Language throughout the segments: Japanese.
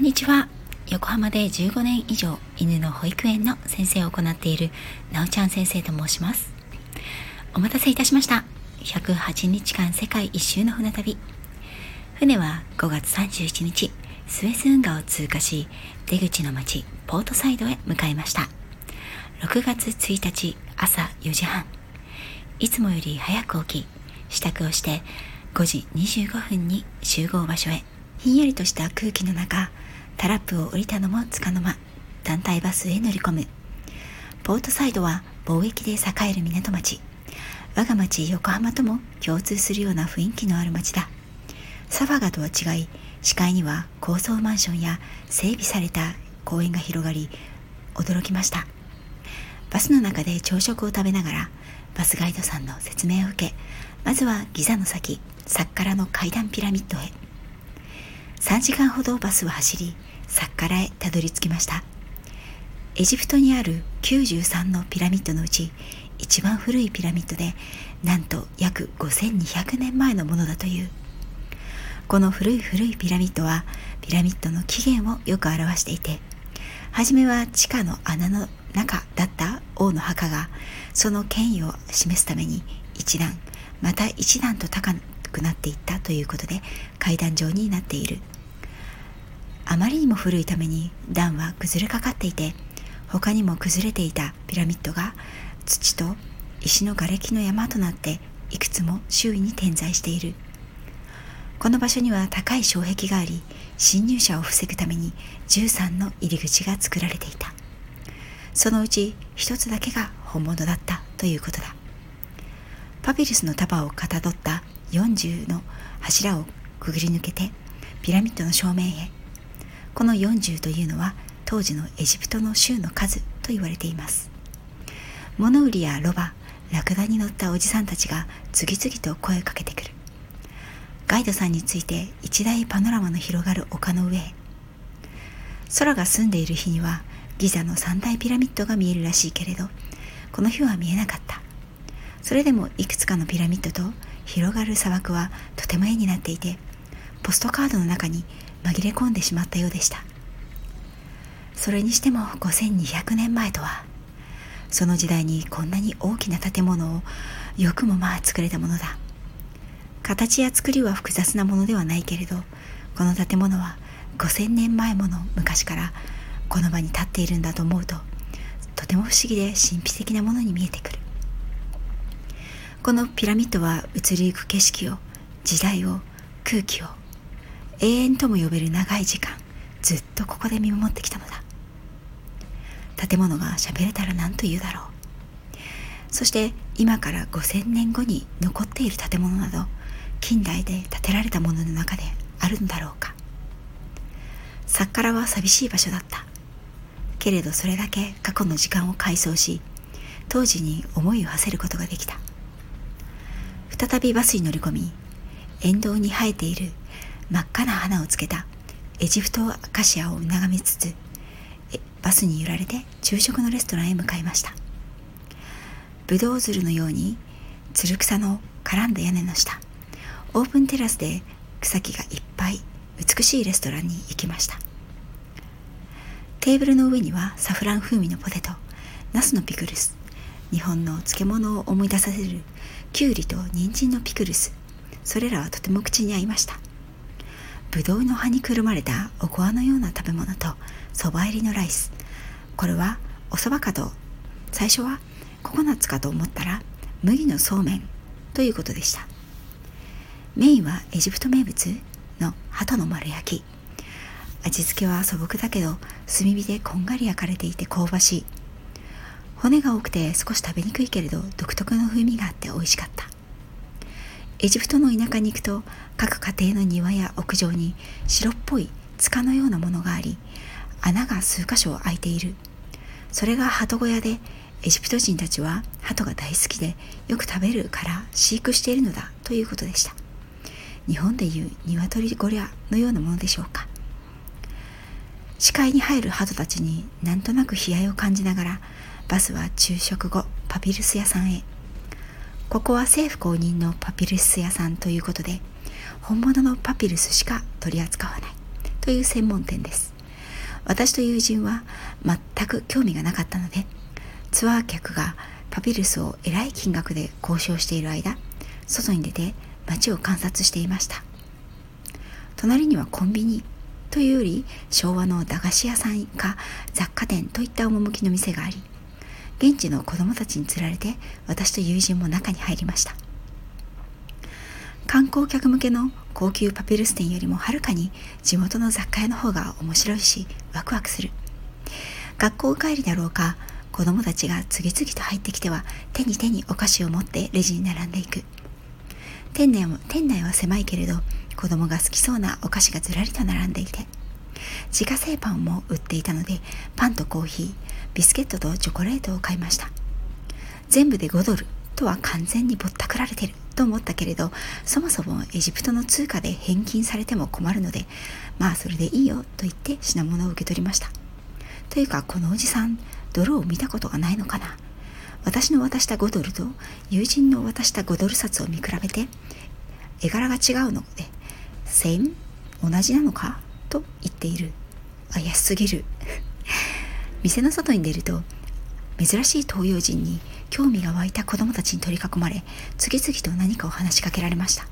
んにちは。横浜で15年以上犬の保育園の先生を行っているなおちゃん先生と申します。お待たせいたしました。108日間世界一周の船旅。船は5月31日スエズ運河を通過し出口の町ポートサイドへ向かいました。6月1日朝4時半。いつもより早く起き支度をして5時25分に集合場所へ。ひんやりとした空気の中タラップを降りたのもつかの間。団体バスへ乗り込む。ポートサイドは貿易で栄える港町。我が町横浜とも共通するような雰囲気のある町だ。サファガとは違い視界には高層マンションや整備された公園が広がり驚きました。バスの中で朝食を食べながらバスガイドさんの説明を受けまずはギザの先サッカラの階段ピラミッドへ。3時間ほどバスは走りサッカラへたどり着きました。エジプトにある93のピラミッドのうち一番古いピラミッドでなんと約5200年前のものだという。この古い古いピラミッドはピラミッドの起源をよく表していて初めは地下の穴の中だった王の墓がその権威を示すために一段また一段と高くなっていったということで階段状になっている。あまりにも古いために段は崩れかかっていて他にも崩れていたピラミッドが土と石の瓦礫の山となっていくつも周囲に点在している。この場所には高い障壁があり侵入者を防ぐために13の入り口が作られていた。そのうち一つだけが本物だったということだ。パピルスの束をかたどった40の柱をくぐり抜けてピラミッドの正面へこの40というのは当時のエジプトの州の数と言われています。物売りやロバラクダに乗ったおじさんたちが次々と声をかけてくる。ガイドさんについて一大パノラマの広がる丘の上へ。空が澄んでいる日にはギザの三大ピラミッドが見えるらしいけれどこの日は見えなかった。それでもいくつかのピラミッドと広がる砂漠はとても絵になっていてポストカードの中に紛れ込んでしまったようでした。それにしても5200年前とはその時代にこんなに大きな建物をよくもまあ作れたものだ。形や作りは複雑なものではないけれどこの建物は5000年前もの昔からこの場に立っているんだと思うととても不思議で神秘的なものに見えてくる。このピラミッドは移りゆく景色を時代を空気を永遠とも呼べる長い時間ずっとここで見守ってきたのだ。建物が喋れたら何と言うだろう。そして今から5000年後に残っている建物など近代で建てられたものの中であるんだろうか。サッカラは寂しい場所だった。けれどそれだけ過去の時間を回想し当時に思いを馳せることができた。再びバスに乗り込み沿道に生えている真っ赤な花をつけた。エジプトアカシアを眺めつつバスに揺られて昼食のレストランへ向かいました。ブドウ鶴のようにつる草の絡んだ屋根の下オープンテラスで草木がいっぱい美しいレストランに行きました。テーブルの上にはサフラン風味のポテトナスのピクルス日本の漬物を思い出させるきゅうりと人参のピクルスそれらはとても口に合いました。ぶどうの葉にくるまれたおこわのような食べ物とそば入りのライス。これはおそばかと。最初はココナッツかと思ったら麦のそうめんということでした。メインはエジプト名物の鳩の丸焼き。味付けは素朴だけど炭火でこんがり焼かれていて香ばしい。骨が多くて少し食べにくいけれど独特の風味があって美味しかった。エジプトの田舎に行くと各家庭の庭や屋上に白っぽい塚のようなものがあり穴が数箇所開いている。それが鳩小屋でエジプト人たちは鳩が大好きでよく食べるから飼育しているのだということでした。日本でいう鶏小屋のようなものでしょうか。視界に入る鳩たちになんとなく悲哀を感じながらバスは昼食後パピルス屋さんへ。ここは政府公認のパピルス屋さんということで本物のパピルスしか取り扱わない。という専門店です。私と友人は全く興味がなかったのでツアー客がパピルスをえらい金額で交渉している間外に出て街を観察していました。隣にはコンビニというより昭和の駄菓子屋さんか雑貨店といった趣の店があり現地の子供たちにつられて私と友人も中に入りました。観光客向けの高級パピルス店よりもはるかに地元の雑貨屋の方が面白いしワクワクする。学校帰りだろうか子供たちが次々と入ってきては手に手にお菓子を持ってレジに並んでいく。店内も店内は狭いけれど子供が好きそうなお菓子がずらりと並んでいて自家製パンも売っていたのでパンとコーヒービスケットとチョコレートを買いました。全部で5ドルとは完全にぼったくられてると思ったけれどそもそもエジプトの通貨で返金されても困るのでまあそれでいいよと言って品物を受け取りました。というかこのおじさんドルを見たことがないのかな。私の渡した5ドルと友人の渡した5ドル札を見比べて絵柄が違うので「セイム同じなのか?」と言っている。怪しすぎる。店の外に出ると珍しい東洋人に興味が湧いた子供たちに取り囲まれ次々と何かを話しかけられました。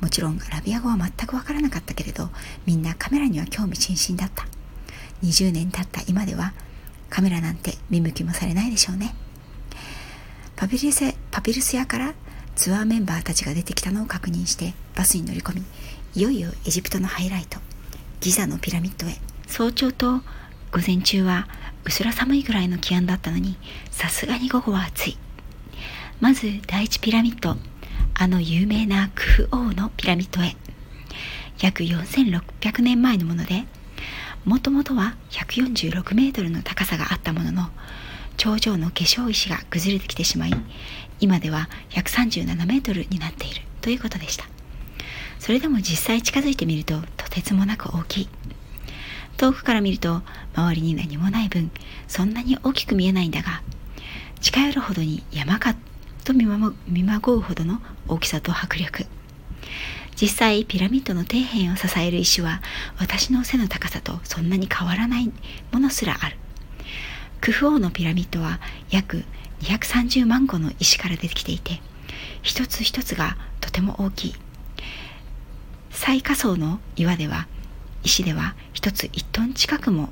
もちろんアラビア語は全くわからなかったけれどみんなカメラには興味津々だった。20年経った今ではカメラなんて見向きもされないでしょうね。パピルスパピルス屋からツアーメンバーたちが出てきたのを確認してバスに乗り込みいよいよエジプトのハイライト。ギザのピラミッドへ。早朝と午前中はうすら寒いぐらいの気温だったのにさすがに午後は暑い。まず第一ピラミッドあの有名なクフ王のピラミッドへ。約4600年前のものでもともとは146メートルの高さがあったものの頂上の化粧石が崩れてきてしまい今では137メートルになっているということでした。それでも実際近づいてみるととてつもなく大きい。遠くから見ると周りに何もない分そんなに大きく見えないんだが近寄るほどに山かと見まごうほどの大きさと迫力。実際ピラミッドの底辺を支える石は私の背の高さとそんなに変わらないものすらある。クフ王のピラミッドは約230万個の石から出てきていて一つ一つがとても大きい。最下層の岩では石では一つ1トン近くも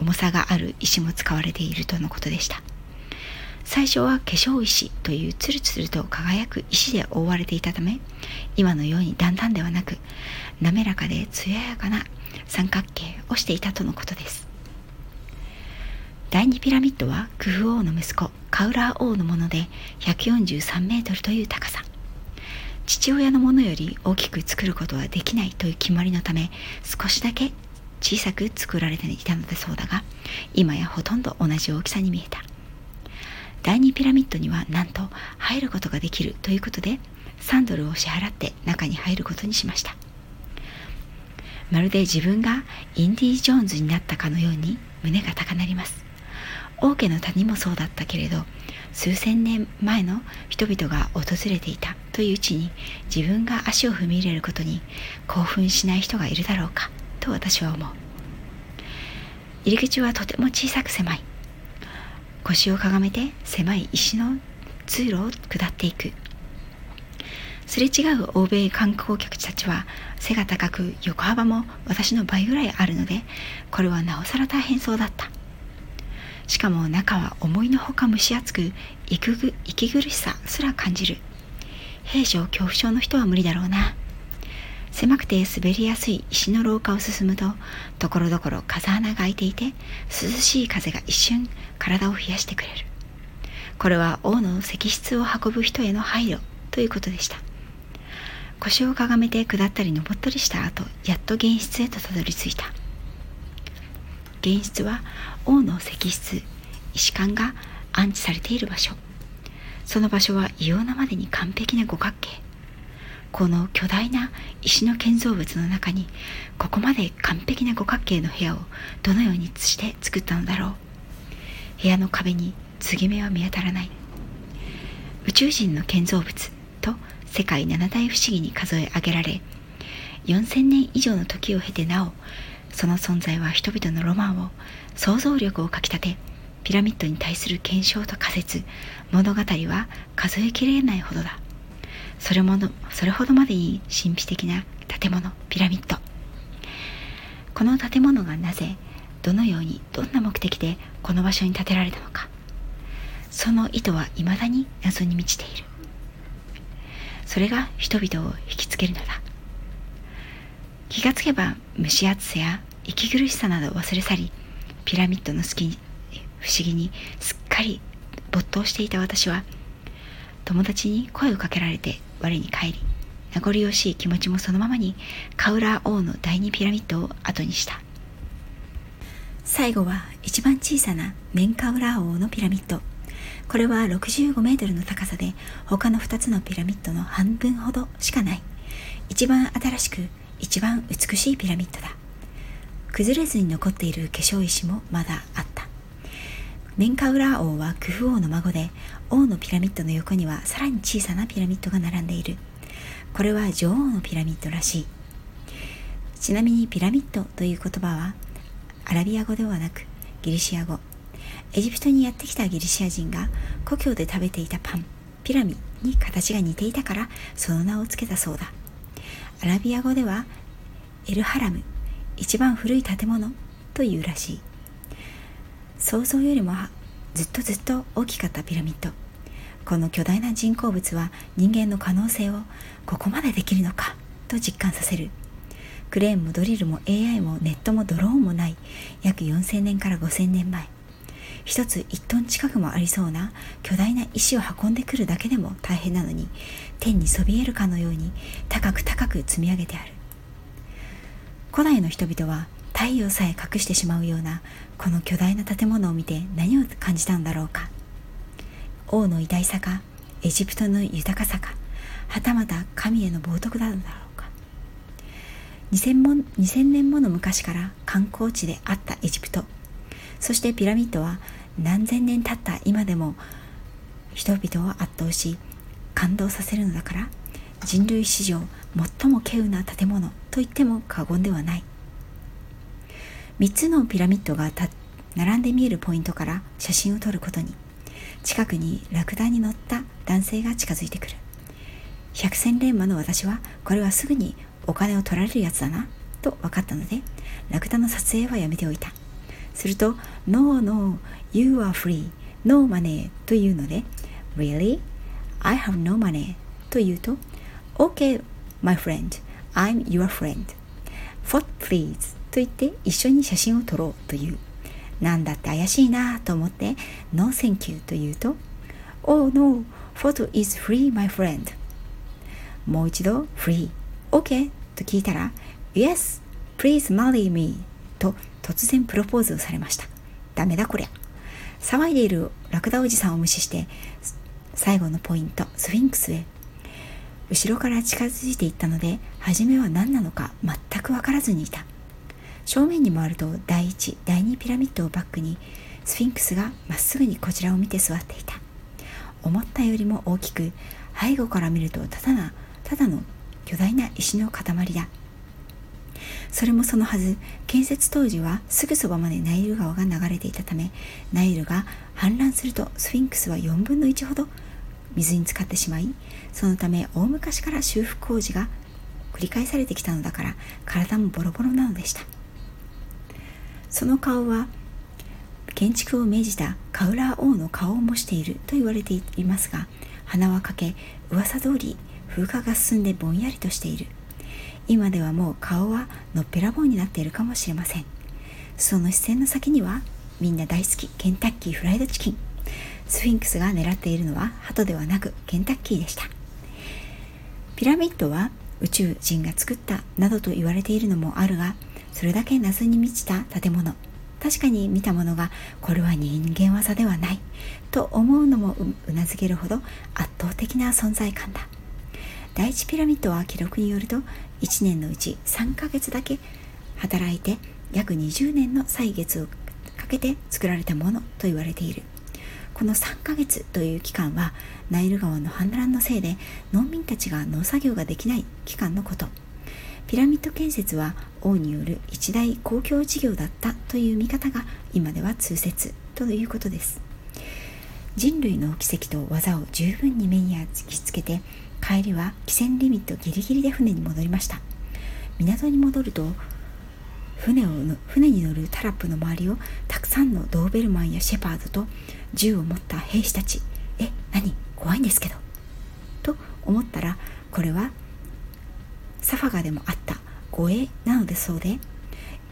重さがある石も使われているとのことでした。最初は化粧石というツルツルと輝く石で覆われていたため今のように段々ではなく滑らかで艶やかな三角形をしていたとのことです。第2ピラミッドはクフ王の息子カウラー王のもので143メートルという高さ。父親のものより大きく作ることはできないという決まりのため少しだけ小さく作られていたのでそうだが今やほとんど同じ大きさに見えた。第2ピラミッドにはなんと入ることができるということで3ドルを支払って中に入ることにしました。まるで自分がインディ・ジョーンズになったかのように胸が高鳴ります。王家の谷もそうだったけれど数千年前の人々が訪れていた。といううちに自分が足を踏み入れることに興奮しない人がいるだろうかと私は思う。入り口はとても小さく狭い。腰をかがめて狭い石の通路を下っていく。すれ違う欧米観光客たちは背が高く横幅も私の倍ぐらいあるのでこれはなおさら大変そうだった。しかも中は思いのほか蒸し暑く息苦しさすら感じる。兵所恐怖症の人は無理だろうな。狭くて滑りやすい石の廊下を進むとところどころ風穴が開いていて涼しい風が一瞬体を冷やしてくれる。これは王の石室を運ぶ人への配慮ということでした。腰をかがめて下ったり登ったりした後やっと玄室へとたどり着いた。玄室は王の石室石棺が安置されている場所。その場所は異様なまでに完璧な五角形。この巨大な石の建造物の中にここまで完璧な五角形の部屋をどのようにして作ったのだろう。部屋の壁に継ぎ目は見当たらない。宇宙人の建造物と世界七大不思議に数え上げられ4000年以上の時を経てなおその存在は人々のロマンを想像力をかきたてピラミッドに対する検証と仮説物語は数えきれないほどだ。それものそれほどまでに神秘的な建物ピラミッド。この建物がなぜどのようにどんな目的でこの場所に建てられたのか。その意図は未だに謎に満ちている。それが人々を引きつけるのだ。気がつけば蒸し暑さや息苦しさなどを忘れ去りピラミッドの好き不思議にすっかり没頭していた私は友達に声をかけられて我に返り名残惜しい気持ちもそのままにカウラー王の第二ピラミッドを後にした。最後は一番小さなメンカウラー王のピラミッド。これは65メートルの高さで他の2つのピラミッドの半分ほどしかない。一番新しく一番美しいピラミッドだ。崩れずに残っている化粧石もまだあった。メンカウラー王はクフ王の孫で王のピラミッドの横にはさらに小さなピラミッドが並んでいる。これは女王のピラミッドらしい。ちなみにピラミッドという言葉はアラビア語ではなくギリシア語。エジプトにやってきたギリシア人が故郷で食べていたパンピラミに形が似ていたからその名を付けたそうだ。アラビア語ではエルハラム一番古い建物というらしい。想像よりもずっとずっと大きかったピラミッド。この巨大な人工物は人間の可能性をここまでできるのか？と実感させる。クレーンもドリルも AI もネットもドローンもない。約4000年から5000年前。一つ1トン近くもありそうな巨大な石を運んでくるだけでも大変なのに天にそびえるかのように高く高く積み上げてある。古代の人々は太陽さえ隠してしまうようなこの巨大な建物を見て何を感じたんだろうか。王の偉大さかエジプトの豊かさかはたまた神への冒涜なのだろうか。2000, も2000年もの昔から観光地であったエジプト。そしてピラミッドは何千年経った今でも人々を圧倒し感動させるのだから人類史上最も稀有な建物と言っても過言ではない。3つのピラミッドが並んで見えるポイントから写真を撮ることに。近くにラクダに乗った男性が近づいてくる。百戦錬磨の私はこれはすぐにお金を取られるやつだなと分かったのでラクダの撮影はやめておいた。すると No, no, you are free no money というので Really? I have no money と言うと OK, my friend I'm your friend. What please. と言って一緒に写真を撮ろうという。なんだって怪しいなと思って No thank you と言うと Oh no, photo is free my friend. もう一度 free OK と聞いたら Yes, please marry me と突然プロポーズをされました。ダメだこりゃ。騒いでいるラクダおじさんを無視して最後のポイントスフィンクスへ。後ろから近づいていったので初めは何なのか全く分からずにいた。正面に回ると第1第2ピラミッドをバックにスフィンクスがまっすぐにこちらを見て座っていた。思ったよりも大きく背後から見るとただなただの巨大な石の塊だ。それもそのはず建設当時はすぐそばまでナイル川が流れていたためナイルが氾濫するとスフィンクスは4分の1ほど水に浸かってしまいそのため大昔から修復工事が繰り返されてきたのだから体もボロボロなのでした。その顔は建築を命じたカウラー王の顔を模していると言われていますが鼻はかけ噂通り風化が進んでぼんやりとしている。今ではもう顔はのっぺらぼうになっているかもしれません。その視線の先にはみんな大好きケンタッキーフライドチキン。スフィンクスが狙っているのは鳩ではなくケンタッキーでした。ピラミッドは宇宙人が作ったなどと言われているのもあるがそれだけ謎に満ちた建物。確かに見たものがこれは人間技ではないと思うのもうなずけるほど圧倒的な存在感だ。第一ピラミッドは記録によると1年のうち3ヶ月だけ働いて約20年の歳月をかけて作られたものと言われている。この3ヶ月という期間はナイル川の氾濫のせいで農民たちが農作業ができない期間のこと。ピラミッド建設は王による一大公共事業だったという見方が今では通説ということです。人類の奇跡と技を十分に目に焼き付けて帰りは汽船リミットギリギリで船に戻りました。港に戻ると船を船に乗るタラップの周りをたくさんのドーベルマンやシェパードと銃を持った兵士たちえ何？怖いんですけどと思ったらこれはサファガでもあった護衛なのでそうで。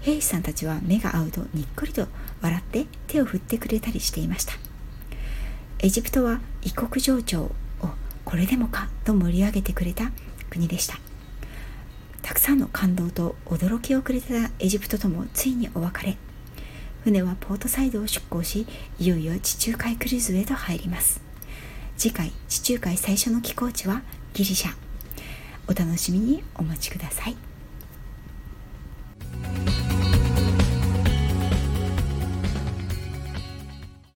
兵士さんたちは目が合うとにっこりと笑って手を振ってくれたりしていました。エジプトは異国情緒をこれでもかと盛り上げてくれた国でした。たくさんの感動と驚きをくれたエジプトともついにお別れ。船はポートサイドを出港しいよいよ地中海クルーズへと入ります。次回地中海最初の寄港地はギリシャ。お楽しみにお待ちください。Bye.